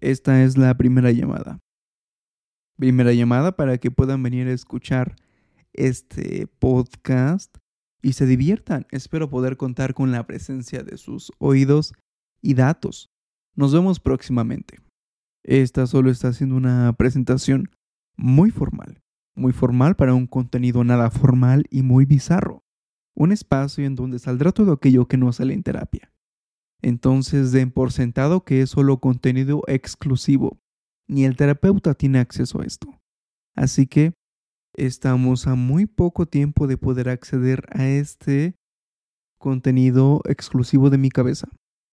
esta es la primera llamada. Primera llamada para que puedan venir a escuchar este podcast y se diviertan. Espero poder contar con la presencia de sus oídos y datos. Nos vemos próximamente. Esta solo está haciendo una presentación muy formal, muy formal para un contenido nada formal y muy bizarro. Un espacio en donde saldrá todo aquello que no sale en terapia. Entonces den por sentado que es solo contenido exclusivo. Ni el terapeuta tiene acceso a esto. Así que estamos a muy poco tiempo de poder acceder a este contenido exclusivo de mi cabeza.